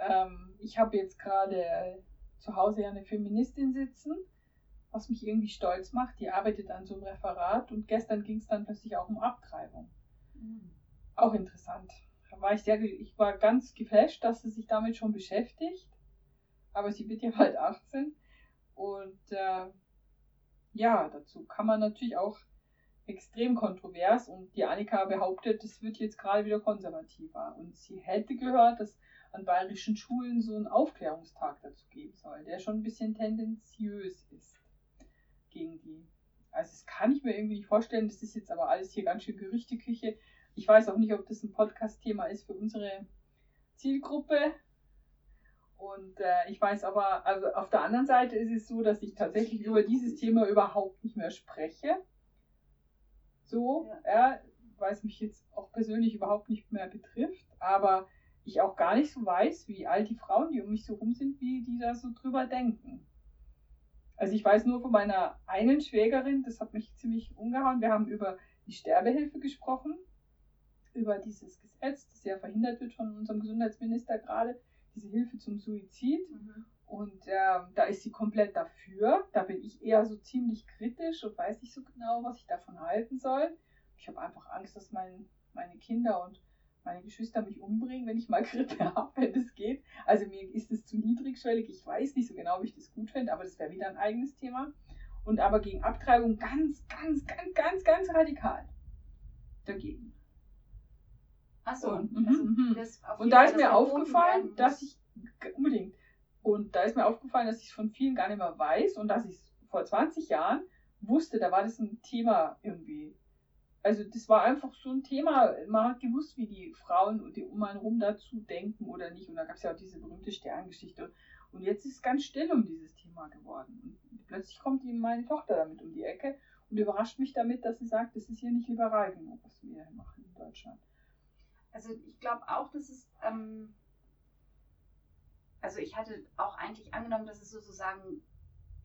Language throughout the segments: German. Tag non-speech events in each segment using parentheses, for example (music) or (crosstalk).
ähm, ich habe jetzt gerade zu Hause ja eine Feministin sitzen, was mich irgendwie stolz macht. Die arbeitet an so einem Referat und gestern ging es dann plötzlich auch um Abtreibung. Mhm. Auch interessant. Da war ich sehr, ich war ganz geflasht, dass sie sich damit schon beschäftigt. Aber sie wird ja bald 18. Und äh, ja, dazu kann man natürlich auch extrem kontrovers und die Annika behauptet, es wird jetzt gerade wieder konservativer. Und sie hätte gehört, dass an bayerischen Schulen so einen Aufklärungstag dazu geben soll, der schon ein bisschen tendenziös ist gegen die. Also das kann ich mir irgendwie nicht vorstellen. Das ist jetzt aber alles hier ganz schön Gerüchteküche. Ich weiß auch nicht, ob das ein Podcast-Thema ist für unsere Zielgruppe. Und äh, ich weiß aber, also auf der anderen Seite ist es so, dass ich tatsächlich über dieses Thema überhaupt nicht mehr spreche. So, ja. ja weil es mich jetzt auch persönlich überhaupt nicht mehr betrifft. Aber ich auch gar nicht so weiß, wie all die Frauen, die um mich so rum sind, wie die da so drüber denken. Also ich weiß nur von meiner einen Schwägerin, das hat mich ziemlich umgehauen. Wir haben über die Sterbehilfe gesprochen, über dieses Gesetz, das ja verhindert wird von unserem Gesundheitsminister gerade, diese Hilfe zum Suizid. Mhm. Und äh, da ist sie komplett dafür. Da bin ich eher so ziemlich kritisch und weiß nicht so genau, was ich davon halten soll. Ich habe einfach Angst, dass mein, meine Kinder und meine Geschwister mich umbringen, wenn ich mal (laughs) Grippe habe, wenn das geht. Also mir ist es zu niedrigschwellig. Ich weiß nicht so genau, wie ich das gut finde, aber das wäre wieder ein eigenes Thema. Und aber gegen Abtreibung ganz, ganz, ganz, ganz, ganz radikal dagegen. Achso, und, also mhm. und da ist mir aufgefallen, dass ich unbedingt. Und da ist mir aufgefallen, dass ich es von vielen gar nicht mehr weiß und dass ich es vor 20 Jahren wusste, da war das ein Thema irgendwie also das war einfach so ein Thema. Man hat gewusst, wie die Frauen die um einen rum dazu denken oder nicht. Und da gab es ja auch diese berühmte Sterngeschichte. Und jetzt ist es ganz still um dieses Thema geworden. Und plötzlich kommt eben meine Tochter damit um die Ecke und überrascht mich damit, dass sie sagt, das ist hier nicht liberal genug, was wir hier machen in Deutschland. Also ich glaube auch, dass es, ähm, also ich hatte auch eigentlich angenommen, dass es sozusagen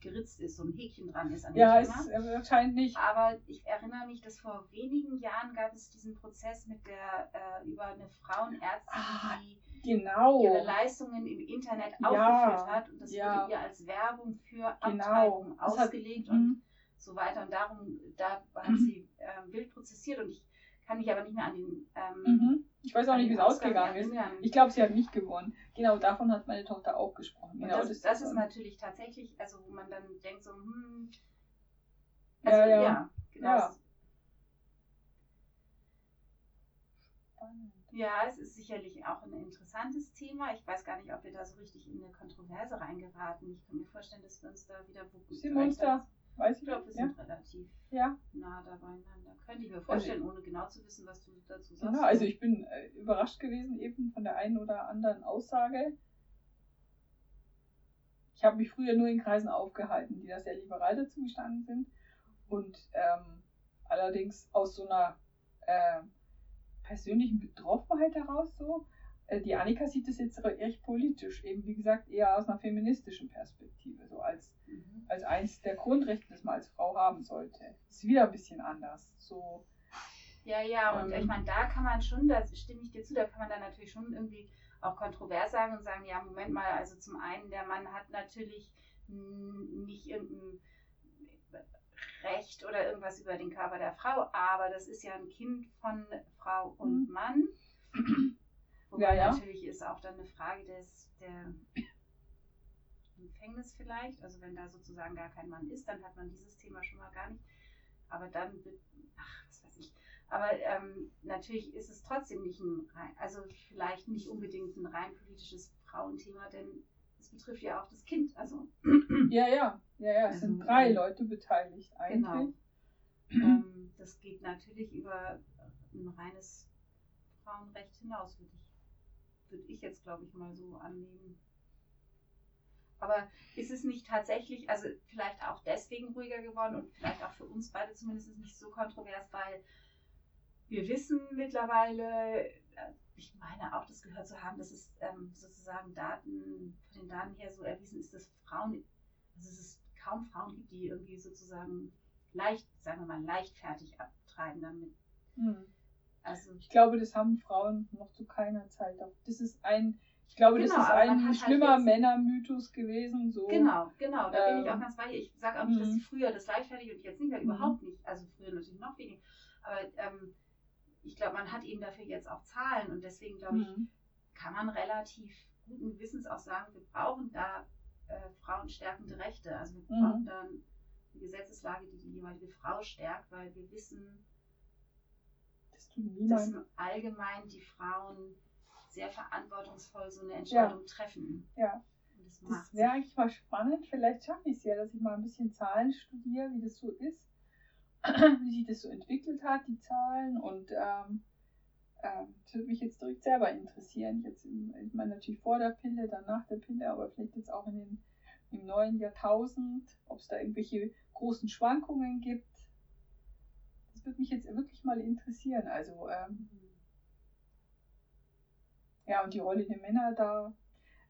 geritzt ist, so ein Häkchen dran ist an Ja, ist wahrscheinlich nicht. Aber ich erinnere mich, dass vor wenigen Jahren gab es diesen Prozess mit der äh, über eine Frauenärztin, ah, die genau. ihre Leistungen im Internet ja, aufgeführt hat und das ja. wurde ihr als Werbung für genau. Abtreibung ausgelegt hat, und mhm. so weiter. Und darum, da hat sie äh, wild prozessiert und ich kann mich aber nicht mehr an den. Ähm, mhm. Ich weiß auch nicht, wie es ausgegangen ist. Ich glaube, sie hat nicht gewonnen. Genau, davon hat meine Tochter auch gesprochen. Genau, das, das, das ist natürlich tatsächlich, also wo man dann denkt so, hm. Also, ja, ja. ja genau. Ja. Ja, es ist sicherlich auch ein interessantes Thema. Ich weiß gar nicht, ob wir da so richtig in eine Kontroverse reingeraten. Ich kann mir vorstellen, dass wir uns da wieder wir uns da Weiß ich glaube, wir sind ja. relativ ja. nah beieinander. Könnte ich mir vorstellen, also, ohne genau zu wissen, was du dazu sagst. Genau, also ich bin äh, überrascht gewesen eben von der einen oder anderen Aussage. Ich habe mich früher nur in Kreisen aufgehalten, die da sehr liberal dazu gestanden sind. Und ähm, allerdings aus so einer äh, persönlichen Betroffenheit heraus so. Äh, die Annika sieht das jetzt recht politisch, eben wie gesagt eher aus einer feministischen Perspektive, so als mhm. als eins der Grundrechte, das man als Frau haben sollte. Das ist wieder ein bisschen anders. So, ja, ja, und ähm, ich meine, da kann man schon, da stimme ich dir zu, da kann man dann natürlich schon irgendwie auch kontrovers sagen und sagen, ja, Moment mal, also zum einen, der Mann hat natürlich nicht irgendein Recht oder irgendwas über den Körper der Frau, aber das ist ja ein Kind von Frau und mhm. Mann. (clears throat) Wobei ja, ja. natürlich ist auch dann eine Frage des, der Empfängnis vielleicht. Also wenn da sozusagen gar kein Mann ist, dann hat man dieses Thema schon mal gar nicht. Aber dann, ach, was weiß ich. Aber ähm, natürlich ist es trotzdem nicht ein, also vielleicht nicht unbedingt ein rein politisches Frauenthema, denn es betrifft ja auch das Kind. Also ja, ja, ja, ja. Es also, sind drei ähm, Leute beteiligt eigentlich. Genau. (clears throat) ähm, das geht natürlich über ein reines Frauenrecht hinaus, würde ich, würd ich jetzt, glaube ich, mal so annehmen. Aber ist es nicht tatsächlich, also vielleicht auch deswegen ruhiger geworden und vielleicht auch für uns beide zumindest nicht so kontrovers, weil wir wissen mittlerweile, äh, ich meine auch, das gehört zu haben, dass es ähm, sozusagen Daten, von den Daten her so erwiesen ist, dass Frauen, also es ist kaum Frauen gibt, die irgendwie sozusagen leicht, sagen wir mal, leichtfertig abtreiben damit. Hm. Also ich glaube, das haben Frauen noch zu keiner Zeit. Das ist ein glaube, genau, das ist ein halt schlimmer halt Männermythos gewesen. So. Genau, genau, da ähm, bin ich auch ähm, ganz bei dir. Ich sage auch nicht, dass mhm. früher das leichtfertig und jetzt nicht mehr, überhaupt nicht. Also früher natürlich noch weniger. Aber ähm, ich glaube, man hat eben dafür jetzt auch Zahlen und deswegen glaube ich, mhm. kann man relativ guten Wissens auch sagen, wir brauchen da äh, frauenstärkende Rechte. Also wir mhm. brauchen dann eine Gesetzeslage, die die jeweilige Frau stärkt, weil wir wissen, das dass allgemein die Frauen sehr verantwortungsvoll so eine Entscheidung ja. treffen. Ja. Das, das wäre eigentlich mal spannend. Vielleicht schaffe ich es ja, dass ich mal ein bisschen Zahlen studiere, wie das so ist, (clears throat) wie sich das so entwickelt hat, die Zahlen. Und ähm, ähm, das würde mich jetzt direkt selber interessieren. Jetzt, ich meine, natürlich vor der Pille, dann nach der Pille, aber vielleicht jetzt auch in den, im neuen Jahrtausend, ob es da irgendwelche großen Schwankungen gibt. Das würde mich jetzt wirklich mal interessieren. Also, ähm, ja, und die Rolle der Männer da.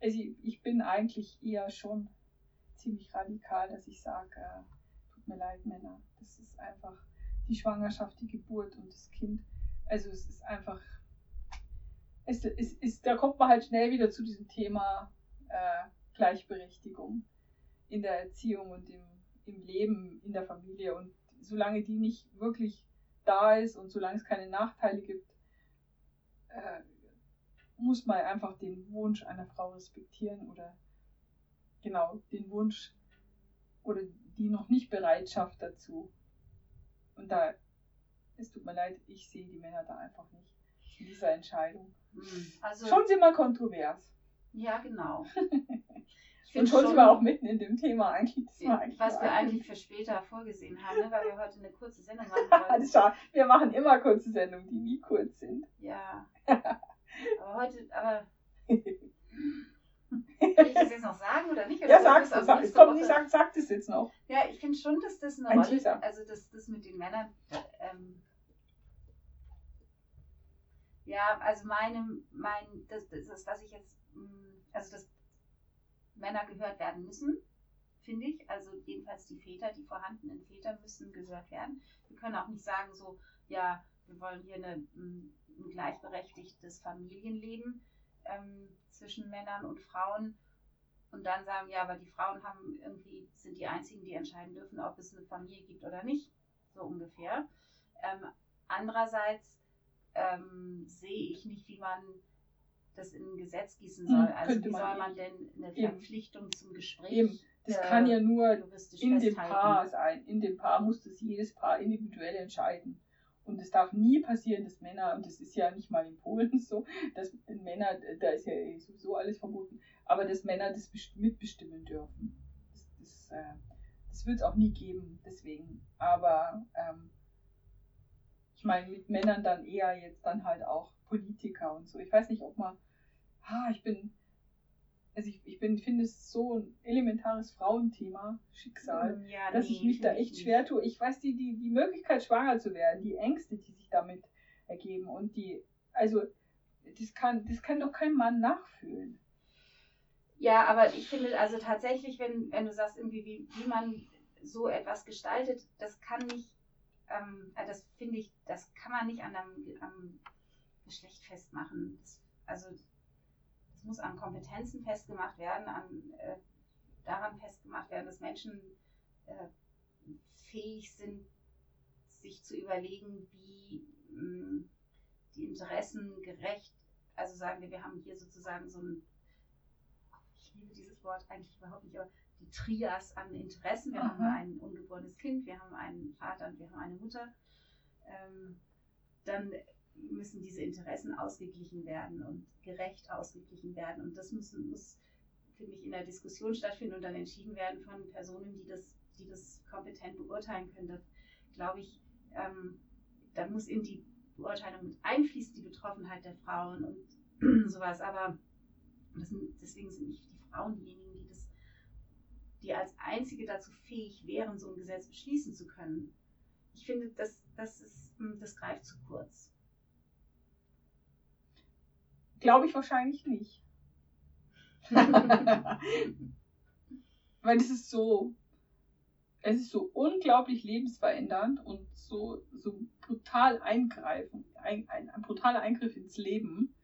Also ich bin eigentlich eher schon ziemlich radikal, dass ich sage, äh, tut mir leid, Männer. Das ist einfach die Schwangerschaft, die Geburt und das Kind. Also es ist einfach, es, es ist, da kommt man halt schnell wieder zu diesem Thema äh, Gleichberechtigung in der Erziehung und im, im Leben in der Familie. Und solange die nicht wirklich da ist und solange es keine Nachteile gibt, äh, muss man einfach den Wunsch einer Frau respektieren oder genau den Wunsch oder die noch nicht Bereitschaft dazu. Und da, es tut mir leid, ich sehe die Männer da einfach nicht in dieser Entscheidung. Hm, also, schon sind wir kontrovers. Ja, genau. (laughs) Und schon sind wir auch mitten in dem Thema eigentlich. eigentlich was wir eigentlich für später vorgesehen haben, ne? weil wir heute eine kurze Sendung (laughs) machen wollen. wir machen immer kurze Sendungen, die nie kurz sind. Ja. (laughs) Aber heute, aber. (laughs) Will ich das jetzt noch sagen oder nicht? Oder ja, sag es. Sag, komm, nicht sag, sag das jetzt noch. Ja, ich finde schon, dass das eine Ein Rolle ist. Also, das, das mit den Männern. Ähm, ja, also meine, mein, das, das was ich jetzt, mm, also dass Männer gehört werden müssen, finde ich. Also jedenfalls die Väter, die vorhandenen Väter müssen gehört werden. Wir können auch nicht sagen so, ja, wir wollen hier eine mm, ein gleichberechtigtes Familienleben ähm, zwischen Männern und Frauen und dann sagen, ja, aber die Frauen haben irgendwie, sind die einzigen, die entscheiden dürfen, ob es eine Familie gibt oder nicht, so ungefähr. Ähm, andererseits ähm, sehe ich nicht, wie man das in ein Gesetz gießen hm, soll. Also wie soll man denn eine Verpflichtung eben. zum Gespräch? Eben. Das äh, kann ja nur in dem Paar sein. In dem Paar muss das jedes Paar individuell entscheiden. Und es darf nie passieren, dass Männer, und das ist ja nicht mal in Polen so, dass Männer, da ist ja sowieso alles verboten, aber dass Männer das mitbestimmen dürfen. Das, das, äh, das wird es auch nie geben, deswegen. Aber ähm, ich meine, mit Männern dann eher jetzt dann halt auch Politiker und so. Ich weiß nicht, ob man, ah, ich bin, also ich, ich bin, finde es so ein elementares Frauenthema, Schicksal, mm, ja, dass nee, ich mich da echt schwer tue. Ich weiß, die, die, die Möglichkeit, schwanger zu werden, die Ängste, die sich damit ergeben und die, also das kann, das kann doch kein Mann nachfühlen. Ja, aber ich finde also tatsächlich, wenn, wenn du sagst, irgendwie, wie, wie man so etwas gestaltet, das kann nicht, ähm, äh, das finde ich, das kann man nicht an einem, am Geschlecht festmachen. Das, also es muss an Kompetenzen festgemacht werden, an, äh, daran festgemacht werden, dass Menschen äh, fähig sind, sich zu überlegen, wie mh, mm, die Interessen gerecht, also sagen wir, wir haben hier sozusagen so ein, ich liebe dieses Wort eigentlich überhaupt nicht, aber die Trias an Interessen. Wir Aha. haben ein ungeborenes Kind, wir haben einen Vater und wir haben eine Mutter. Ähm, dann müssen diese Interessen ausgeglichen werden und gerecht ausgeglichen werden. Und das muss, muss finde ich, in der Diskussion stattfinden und dann entschieden werden von Personen, die das, die das kompetent beurteilen können. Da glaube ich, ähm, da muss in die Beurteilung mit einfließen, die Betroffenheit der Frauen und (clears throat) sowas. Aber das, deswegen sind nicht die Frauen diejenigen, die das, die als einzige dazu fähig wären, so ein Gesetz beschließen zu können. Ich finde, das, das, ist, das greift zu kurz. Glaube ich wahrscheinlich nicht. (laughs) Weil es ist so, es ist so unglaublich lebensverändernd und so, so brutal eingreifen, ein, ein, ein brutaler Eingriff ins Leben.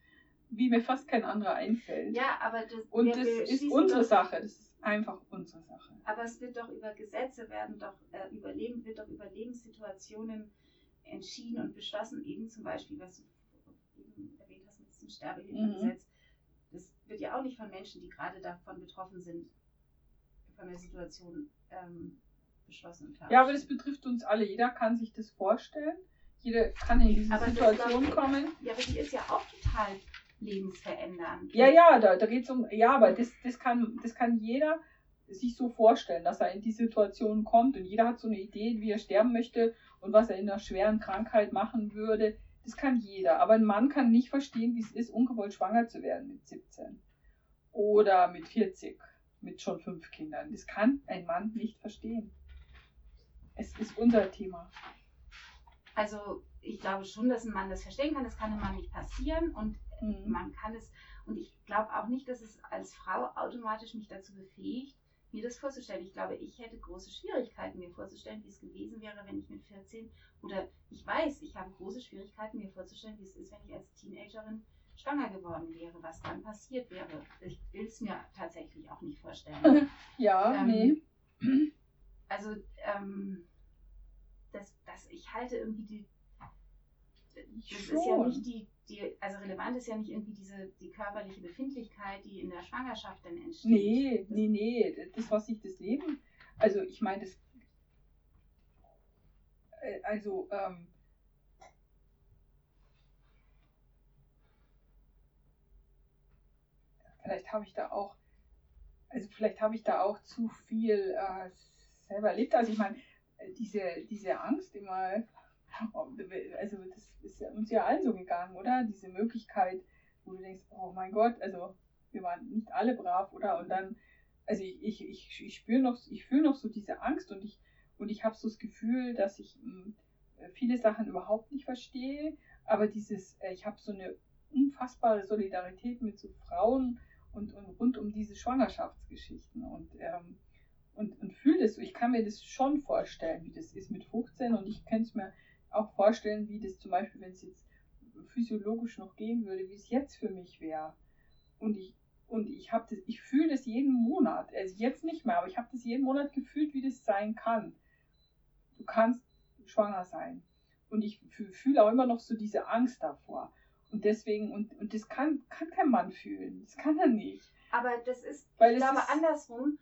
wie mir fast kein anderer einfällt. Ja, aber das, Und das ist unsere Sache. Das ist einfach unsere Sache. Aber es wird doch über Gesetze werden doch äh, überleben, wird doch über Lebenssituationen entschieden und beschlossen, eben zum Beispiel, was du diesem Sterbehilfegesetz. Mhm. Das wird ja auch nicht von Menschen, die gerade davon betroffen sind, von der Situation ähm, beschlossen. Ja, aber das betrifft uns alle. Jeder kann sich das vorstellen. Jeder kann in diese aber Situation das, kommen. Ja, aber die ist ja auch total lebensverändernd. Ja, ja, da, da geht es um, ja, aber das, das, kann, das kann jeder sich so vorstellen, dass er in die Situation kommt und jeder hat so eine Idee, wie er sterben möchte und was er in einer schweren Krankheit machen würde. Das kann jeder. Aber ein Mann kann nicht verstehen, wie es ist, ungewollt schwanger zu werden mit 17 oder mit 40, mit schon fünf Kindern. Das kann ein Mann nicht verstehen. Es ist unser Thema. Also ich glaube schon, dass ein Mann das verstehen kann. Das kann einem Mann nicht passieren und mhm. man kann es. Und ich glaube auch nicht, dass es als Frau automatisch mich dazu befähigt, mir das vorzustellen. Ich glaube, ich hätte große Schwierigkeiten, mir vorzustellen, wie es gewesen wäre, wenn ich mit 14 oder ich weiß, ich habe große Schwierigkeiten, mir vorzustellen, wie es ist, wenn ich als Teenagerin schwanger geworden wäre, was dann passiert wäre. Ich will es mir tatsächlich auch nicht vorstellen. (laughs) ja, ähm, nee. Also, ähm, das, das, ich halte irgendwie die. Das Schon. ist ja nicht die, die, also relevant ist ja nicht irgendwie diese die körperliche Befindlichkeit, die in der Schwangerschaft dann entsteht. Nee, das, nee, nee. Das, was sich das Leben. Also ich meine, das. Äh, also, ähm, vielleicht habe ich da auch, also vielleicht habe ich da auch zu viel äh, selber erlebt. Also ich meine, diese, diese Angst immer, also das ist uns ja allen so gegangen, oder? Diese Möglichkeit, wo du denkst, oh mein Gott, also wir waren nicht alle brav, oder? Und dann, also ich, ich, ich, ich spüre noch, ich fühle noch so diese Angst und ich, und ich habe so das Gefühl, dass ich mh, hm, viele Sachen überhaupt nicht verstehe, aber dieses, äh, ich habe so eine unfassbare Solidarität mit so Frauen und, und rund um diese Schwangerschaftsgeschichten und ähm, und, und fühle das so. Ich kann mir das schon vorstellen, wie das ist mit 15 und ich könnte es mir auch vorstellen, wie das zum Beispiel, wenn es jetzt physiologisch noch gehen würde, wie es jetzt für mich wäre. Und ich, und ich habe das, ich fühle das jeden Monat. Also jetzt nicht mehr, aber ich habe das jeden Monat gefühlt, wie das sein kann. Du kannst schwanger sein. Und ich fühle auch immer noch so diese Angst davor. Und deswegen, und, und das kann, kann kein Mann fühlen. Das kann er nicht. Aber das ist, Weil ich glaube, ist, andersrum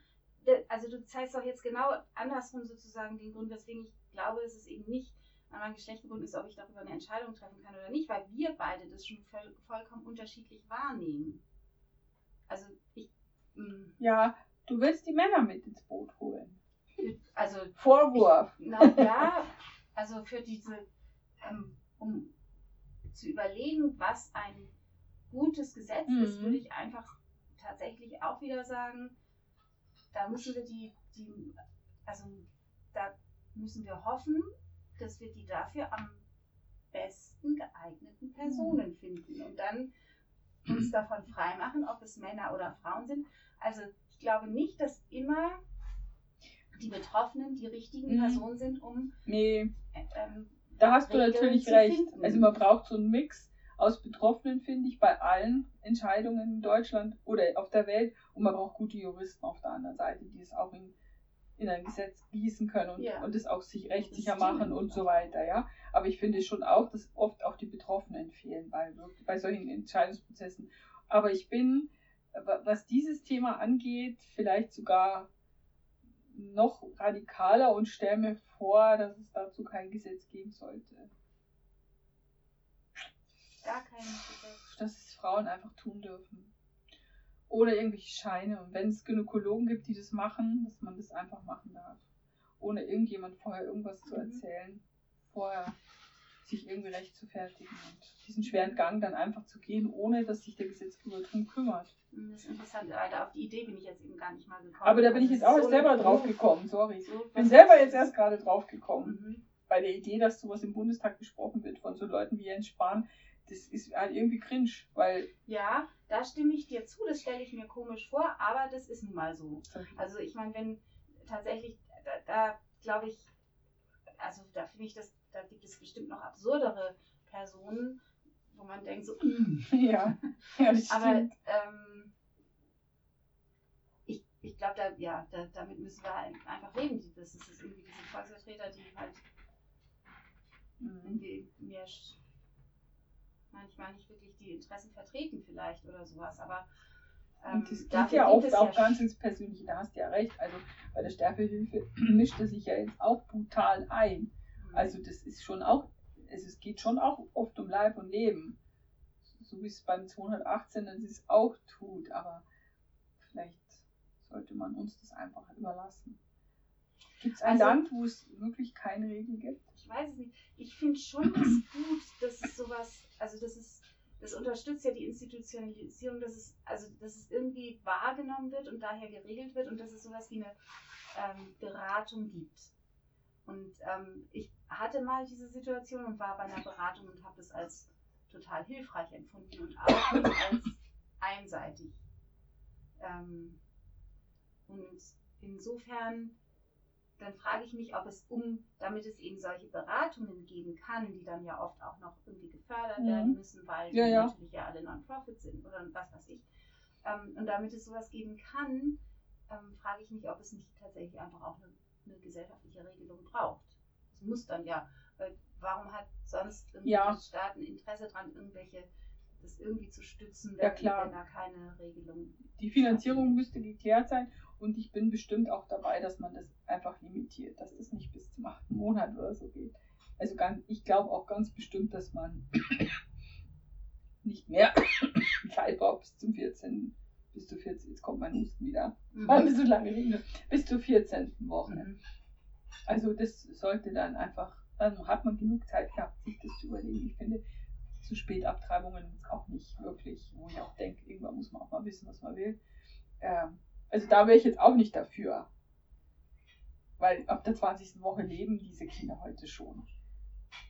also du zeigst doch jetzt genau andersrum sozusagen den Grund, weswegen ich glaube, dass es eben nicht an mein Geschlecht gebunden ist, ob ich darüber eine Entscheidung treffen kann oder nicht, weil wir beide das schon voll, vollkommen unterschiedlich wahrnehmen. Also ich. Mh. Mm. Ja, du willst die Männer mit ins Boot holen. Also Vorwurf. Ich, na ja, also für diese, ähm, um zu überlegen, was ein gutes Gesetz mhm. ist, würde ich einfach tatsächlich auch wieder sagen, da müssen wir die, die, also da müssen wir hoffen, dass wir die dafür am besten geeigneten Personen mhm. finden und dann uns davon freimachen, ob es Männer oder Frauen sind. Also ich glaube nicht, dass immer die Betroffenen die richtigen mhm. Personen sind, um. Nee. Ähm, da hast Regeln du natürlich recht. Finden. Also man braucht so einen Mix aus Betroffenen, finde ich, bei allen Entscheidungen in Deutschland oder auf der Welt. Und man braucht gute Juristen auf der anderen Seite, die es auch in, in ein Gesetz gießen können und, ja. und es auch sich rechtssicher machen und so weiter. Ja? Aber ich finde schon auch, dass oft auch die Betroffenen fehlen bei, bei solchen Entscheidungsprozessen. Aber ich bin, was dieses Thema angeht, vielleicht sogar noch radikaler und stelle mir vor, dass es dazu kein Gesetz geben sollte. Gar kein Gesetz. Dass es Frauen einfach tun dürfen. Ohne irgendwelche Scheine. Und wenn es Gynäkologen gibt, die das machen, dass man das einfach machen darf. Ohne irgendjemand vorher irgendwas zu mhm. erzählen. Vorher sich irgendwie recht zu fertigen und diesen schweren Gang dann einfach zu gehen, ohne dass sich der Gesetzgeber darum kümmert. Mhm, das ist interessant, weil auf die Idee bin ich jetzt eben gar nicht mal gekommen. Aber da bin ich jetzt auch so selber drauf gekommen, sorry. So bin selber jetzt erst gerade drauf gekommen. Mhm. Bei der Idee, dass sowas im Bundestag besprochen wird von so Leuten wie Jens Spahn, das ist halt irgendwie cringe, weil. Ja, da stimme ich dir zu, das stelle ich mir komisch vor, aber das ist nun mal so. Also ich meine, wenn tatsächlich, da, da glaube ich, also da finde ich das, da gibt es bestimmt noch absurdere Personen, wo man denkt so, (laughs) ja, ja das aber ähm, ich, ich glaube, da, ja, da, damit müssen wir halt einfach leben. Die- Das ist irgendwie diese Volksvertreter, die halt Mhm. irgendwie mehr manchmal nicht wirklich die Interessen vertreten vielleicht oder sowas, aber ähm, Und das geht ja oft es auch ja ganz ins Persönliche, da hast du ja recht. Also bei der Sterbehilfe (clears throat) mischt er sich ja jetzt auch brutal ein. Sch- Also das ist schon auch, also es geht schon auch oft um Leib und Leben. So wie es beim 218 dann es auch tut, aber vielleicht sollte man uns das einfach überlassen. Gibt es ein Also- Land, wo es wirklich keine Regel gibt? ich weiß es nicht. Ich finde schon das gut, dass es sowas, also das ist, das unterstützt ja die Institutionalisierung, dass es, also dass es irgendwie wahrgenommen wird und daher geregelt wird und dass es sowas wie eine ähm, Beratung gibt. Und ähm, ich hatte mal diese Situation und war bei einer Beratung und habe das als total hilfreich empfunden und auch als einseitig. Ähm, und insofern dann frage ich mich, ob es um, damit es eben solche Beratungen geben kann, die dann ja oft auch noch irgendwie gefördert Mhm. werden müssen, weil Ja, die ja. natürlich ja alle Non-Profit sind oder was weiß ich. Ähm, und damit es sowas geben kann, ähm, frage ich mich, ob es nicht tatsächlich einfach auch eine, eine gesellschaftliche Regelung braucht. Es muss dann ja, weil warum hat sonst irgendwie Ja. der Staat ein Interesse dran, irgendwelche das irgendwie zu stützen, Ja, wenn, klar. wenn da keine Regelung Die Finanzierung müsste geklärt sein und ich bin bestimmt auch dabei, dass man das einfach limitiert, dass das nicht bis zum achten Monat oder so geht. Also ganz, ich glaube auch ganz bestimmt, dass man nicht mehr (coughs) Zeit braucht bis zum 14. Bis zu 14. Jetzt kommt mein Husten wieder. Weil wir so lange reden. Bis zur 14. Woche. Mhm. Also das sollte dann einfach, dann hat man genug Zeit gehabt, sich das zu überlegen. Ich finde, zu spät Abtreibungen auch nicht wirklich, wo ich auch denke, irgendwann muss man auch mal wissen, was man will. Ähm, also da wäre ich jetzt auch nicht dafür. Weil ab der 20. Woche leben diese Kinder heute schon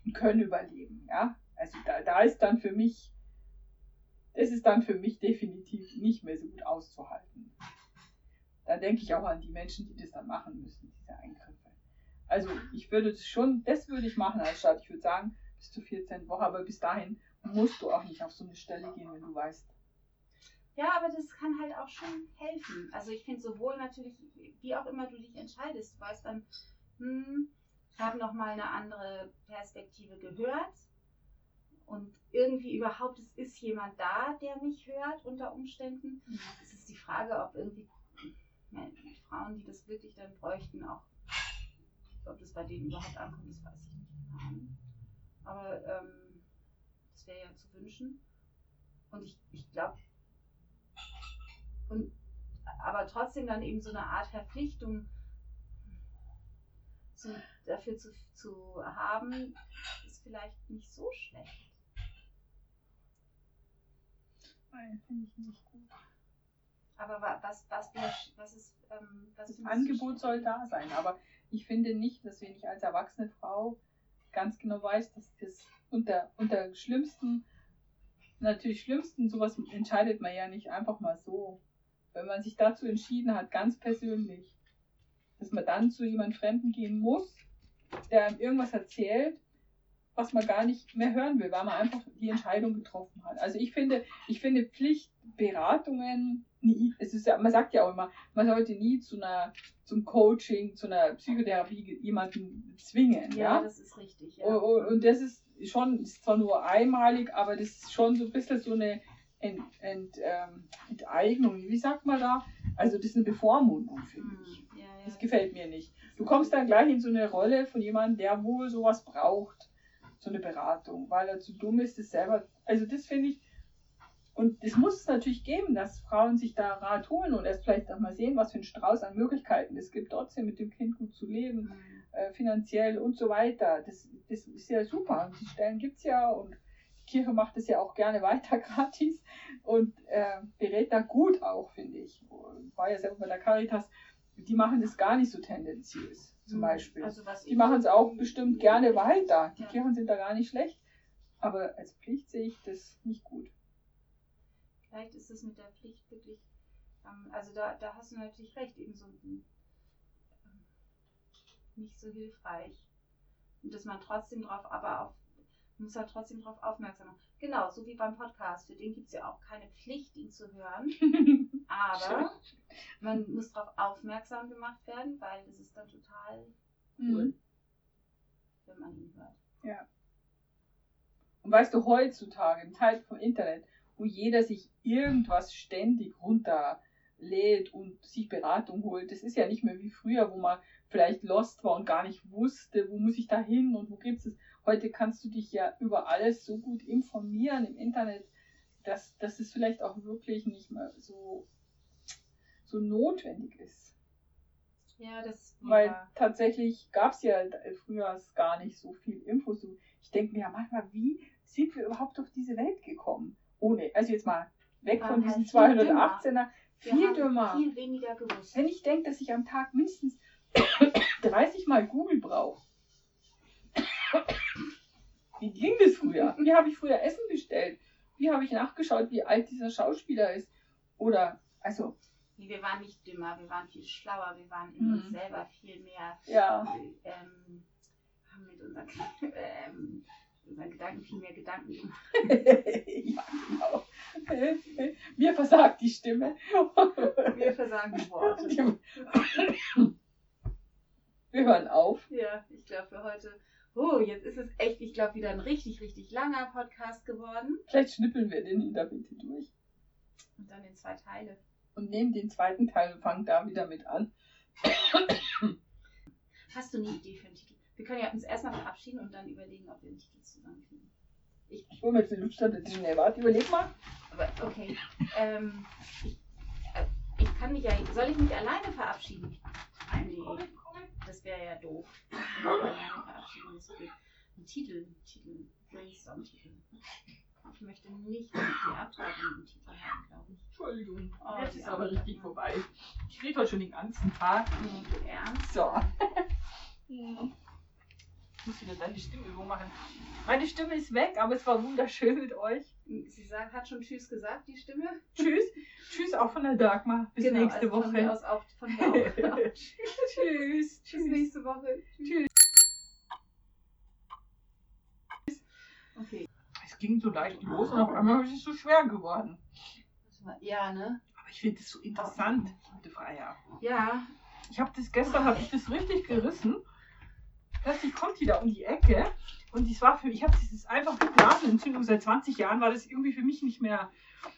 und können überleben, ja. Also da, da ist dann für mich, das ist dann für mich definitiv nicht mehr so gut auszuhalten. Da denke ich auch an die Menschen, die das dann machen müssen, diese Eingriffe. Also ich würde schon, das würde ich machen als Staat. Ich würde sagen, bis zur 14. Woche, aber bis dahin musst du auch nicht auf so eine Stelle gehen, wenn du weißt. Ja, aber das kann halt auch schon helfen. Also ich finde sowohl natürlich, wie auch immer du dich entscheidest, du weißt dann, hm, ich habe nochmal eine andere Perspektive gehört und irgendwie überhaupt, es ist jemand da, der mich hört unter Umständen. Es ist die Frage, ob irgendwie Frauen, die das wirklich dann bräuchten, auch, ob das bei denen überhaupt ankommt, das weiß ich nicht. Aber ähm, das wäre ja zu wünschen. Und ich, ich glaube, und aber trotzdem dann eben so eine Art Verpflichtung zu, dafür zu, zu haben, ist vielleicht nicht so schlecht. Nein, finde ich nicht gut. Aber wa- was, was, was ist, ähm, was Das Angebot soll da sein, aber ich finde nicht, dass wenn ich als erwachsene Frau ganz genau weiß, dass das unter, unter schlimmsten, natürlich schlimmsten, sowas entscheidet man ja nicht einfach mal so. Wenn man sich dazu entschieden hat, ganz persönlich, dass man dann zu jemand Fremden gehen muss, der einem irgendwas erzählt, was man gar nicht mehr hören will, weil man einfach die Entscheidung getroffen hat. Also ich finde, ich finde Pflichtberatungen nie, es ist ja, man sagt ja auch immer, man sollte nie zu einer, zum Coaching, zu einer Psychotherapie jemanden zwingen, Ja, ja. das ist richtig. Ja. Und, und, das ist schon, ist zwar nur einmalig, aber das ist schon so ein bisschen so eine Ent, Ent, ähm, Enteignung, wie sagt man da? Also das ist eine Bevormundung, finde ich. Hm, ja, ja, Das gefällt mir nicht. Du kommst dann gleich in so eine Rolle von jemandem, der wohl sowas braucht, so eine Beratung, weil er zu dumm ist, das selber. Also das finde ich. Und es muss es natürlich geben, dass Frauen sich da Rat holen und erst vielleicht auch mal sehen, was für ein Strauß an Möglichkeiten es gibt, trotzdem mit dem Kind gut zu leben, Hm. äh, finanziell und so weiter. Das, das ist ja super. Die Stellen gibt es ja und Kirche macht es ja auch gerne weiter (laughs) gratis und äh, berät da gut auch, finde ich. War ja selber bei der Caritas, die machen das gar nicht so tendenziös, zum Hm. Beispiel. Also Die machen es auch bestimmt gerne weiter. Die Ja. Kirchen sind da gar nicht schlecht. Aber als Pflicht sehe ich das nicht gut. Vielleicht ist es mit der Pflicht wirklich, ähm, also da, da hast du natürlich recht, eben so ähm, nicht so hilfreich. Und dass man trotzdem drauf, aber auf, muss halt trotzdem darauf aufmerksam machen. Genau, so wie beim Podcast. Für den gibt es ja auch keine Pflicht, ihn zu hören. (laughs) Aber man muss darauf aufmerksam gemacht werden, weil es ist dann total cool, Mhm. wenn man ihn hört. Ja. Und weißt du, heutzutage, im Teil vom Internet, wo jeder sich irgendwas ständig runterlädt und sich Beratung holt, das ist ja nicht mehr wie früher, wo man vielleicht lost war und gar nicht wusste, wo muss ich da hin und wo gibt es. Heute kannst du dich ja über alles so gut informieren im Internet, dass, dass es vielleicht auch wirklich nicht mehr so, so notwendig ist. Ja, das Weil ja. tatsächlich gab es ja früher gar nicht so viel Infos. So, Ich denke mir ja manchmal, wie sind wir überhaupt auf diese Welt gekommen? Ohne, also jetzt mal weg Wir von diesen halt viel 218er, Wir viel dümmer. Viel weniger gewusst. Wenn ich denke, dass ich am Tag mindestens (coughs) 30 Mal Google brauche. Wie ging das früher? Wie habe ich früher Essen bestellt? Wie habe ich nachgeschaut, wie alt dieser Schauspieler ist? Oder, also, Nee, wir waren nicht dümmer, wir waren viel schlauer, wir waren in uns Mhm. selber viel mehr, ja. ähm, haben mit unseren, ähm, unseren Gedanken viel mehr Gedanken gemacht. (laughs) ja, genau. Mir versagt die Stimme. Wir versagen die Worte. Wir hören auf. Ja, ich glaube für heute. Oh, jetzt ist es echt, ich glaube, wieder ein richtig, richtig langer Podcast geworden. Vielleicht schnippeln wir den in der Mitte durch. Und dann in zwei Teile. Und nehmen den zweiten Teil und fangen da wieder mit an. Hast du eine Idee für einen Titel? Wir können ja uns erstmal verabschieden und dann überlegen, ob wir einen Titel zusammenkriegen. Ich hole mir jetzt eine Luftstadt. Schnell, warte, überleg mal. Aber okay. Ähm, ich, äh, ich kann mich ja. Soll ich mich alleine verabschieden? Nee, das wäre ja doof. Ein Titel, Titel, Brainstorm-Titel. Ich möchte nicht die Abtragung im Titel haben, glaube ich. Entschuldigung. Oh, jetzt ist aber richtig vorbei. Ich rede heute schon den ganzen Tag. Ernst? So. (laughs) Ich muss wieder deine Stimmübung machen. Meine Stimme ist weg, aber es war wunderschön mit euch. Sie sagt, hat schon Tschüss gesagt, die Stimme. Tschüss. Tschüss auch von der Dagmar. Bis nächste also Von mir Woche. aus auch von mir auch. (laughs) Tschüss. Bis nächste Woche. Tschüss. Okay. Es ging so leicht los und auf einmal ist es so schwer geworden. Ja, ne? Aber ich finde es so interessant, gute Freier. Ja. Ich habe das gestern, habe ich das richtig gerissen. Plötzlich kommt die da um die Ecke. Und das war für mich, ich habe dieses einfach Blasenentzündung seit 20 Jahren, war das irgendwie für mich nicht mehr